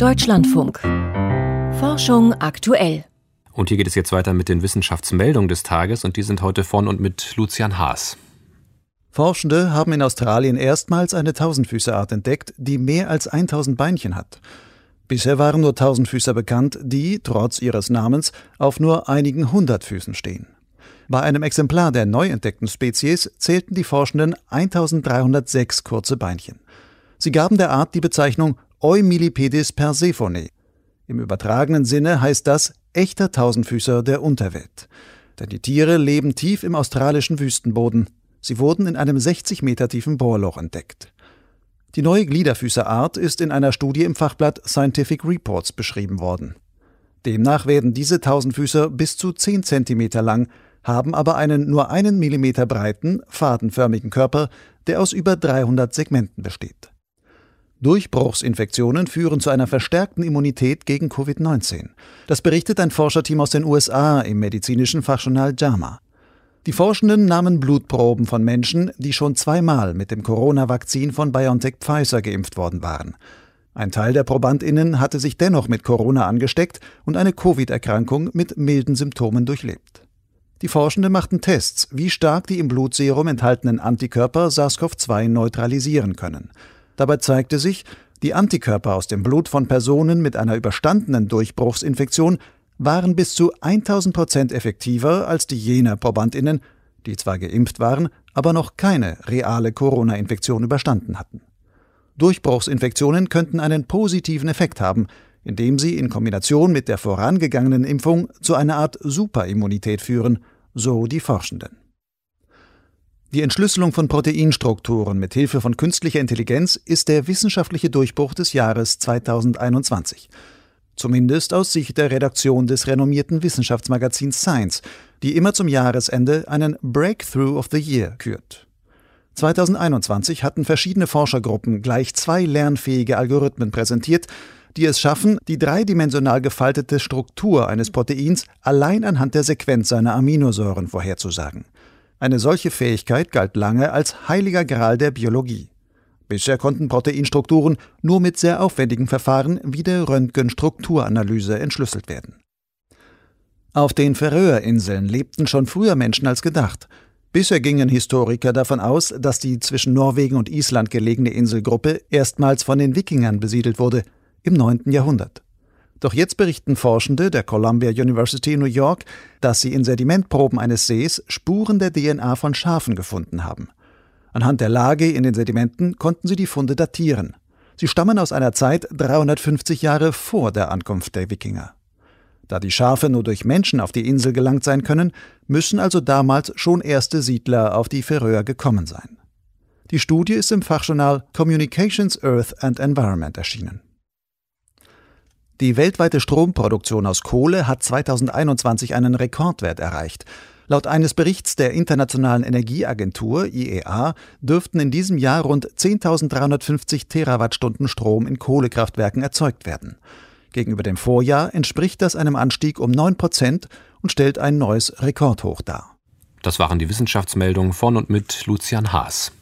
Deutschlandfunk. Forschung aktuell. Und hier geht es jetzt weiter mit den Wissenschaftsmeldungen des Tages und die sind heute von und mit Lucian Haas. Forschende haben in Australien erstmals eine Tausendfüßerart entdeckt, die mehr als 1000 Beinchen hat. Bisher waren nur Tausendfüßer bekannt, die, trotz ihres Namens, auf nur einigen hundert Füßen stehen. Bei einem Exemplar der neu entdeckten Spezies zählten die Forschenden 1306 kurze Beinchen. Sie gaben der Art die Bezeichnung Eumillipedis persephone. Im übertragenen Sinne heißt das echter Tausendfüßer der Unterwelt. Denn die Tiere leben tief im australischen Wüstenboden. Sie wurden in einem 60 Meter tiefen Bohrloch entdeckt. Die neue Gliederfüßerart ist in einer Studie im Fachblatt Scientific Reports beschrieben worden. Demnach werden diese Tausendfüßer bis zu 10 Zentimeter lang, haben aber einen nur einen Millimeter breiten, fadenförmigen Körper, der aus über 300 Segmenten besteht. Durchbruchsinfektionen führen zu einer verstärkten Immunität gegen Covid-19. Das berichtet ein Forscherteam aus den USA im medizinischen Fachjournal JAMA. Die Forschenden nahmen Blutproben von Menschen, die schon zweimal mit dem Corona-Vakzin von BioNTech Pfizer geimpft worden waren. Ein Teil der ProbandInnen hatte sich dennoch mit Corona angesteckt und eine Covid-Erkrankung mit milden Symptomen durchlebt. Die Forschenden machten Tests, wie stark die im Blutserum enthaltenen Antikörper SARS-CoV-2 neutralisieren können. Dabei zeigte sich, die Antikörper aus dem Blut von Personen mit einer überstandenen Durchbruchsinfektion waren bis zu 1000 Prozent effektiver als die jener ProbandInnen, die zwar geimpft waren, aber noch keine reale Corona-Infektion überstanden hatten. Durchbruchsinfektionen könnten einen positiven Effekt haben, indem sie in Kombination mit der vorangegangenen Impfung zu einer Art Superimmunität führen, so die Forschenden. Die Entschlüsselung von Proteinstrukturen mit Hilfe von künstlicher Intelligenz ist der wissenschaftliche Durchbruch des Jahres 2021 zumindest aus Sicht der Redaktion des renommierten Wissenschaftsmagazins Science, die immer zum Jahresende einen Breakthrough of the Year kürt. 2021 hatten verschiedene Forschergruppen gleich zwei lernfähige Algorithmen präsentiert, die es schaffen, die dreidimensional gefaltete Struktur eines Proteins allein anhand der Sequenz seiner Aminosäuren vorherzusagen. Eine solche Fähigkeit galt lange als heiliger Gral der Biologie. Bisher konnten Proteinstrukturen nur mit sehr aufwendigen Verfahren wie der Röntgenstrukturanalyse entschlüsselt werden. Auf den Färöerinseln lebten schon früher Menschen als gedacht. Bisher gingen Historiker davon aus, dass die zwischen Norwegen und Island gelegene Inselgruppe erstmals von den Wikingern besiedelt wurde, im 9. Jahrhundert. Doch jetzt berichten Forschende der Columbia University New York, dass sie in Sedimentproben eines Sees Spuren der DNA von Schafen gefunden haben. Anhand der Lage in den Sedimenten konnten sie die Funde datieren. Sie stammen aus einer Zeit 350 Jahre vor der Ankunft der Wikinger. Da die Schafe nur durch Menschen auf die Insel gelangt sein können, müssen also damals schon erste Siedler auf die Färöer gekommen sein. Die Studie ist im Fachjournal Communications Earth and Environment erschienen. Die weltweite Stromproduktion aus Kohle hat 2021 einen Rekordwert erreicht. Laut eines Berichts der Internationalen Energieagentur IEA dürften in diesem Jahr rund 10.350 Terawattstunden Strom in Kohlekraftwerken erzeugt werden. Gegenüber dem Vorjahr entspricht das einem Anstieg um 9 Prozent und stellt ein neues Rekordhoch dar. Das waren die Wissenschaftsmeldungen von und mit Lucian Haas.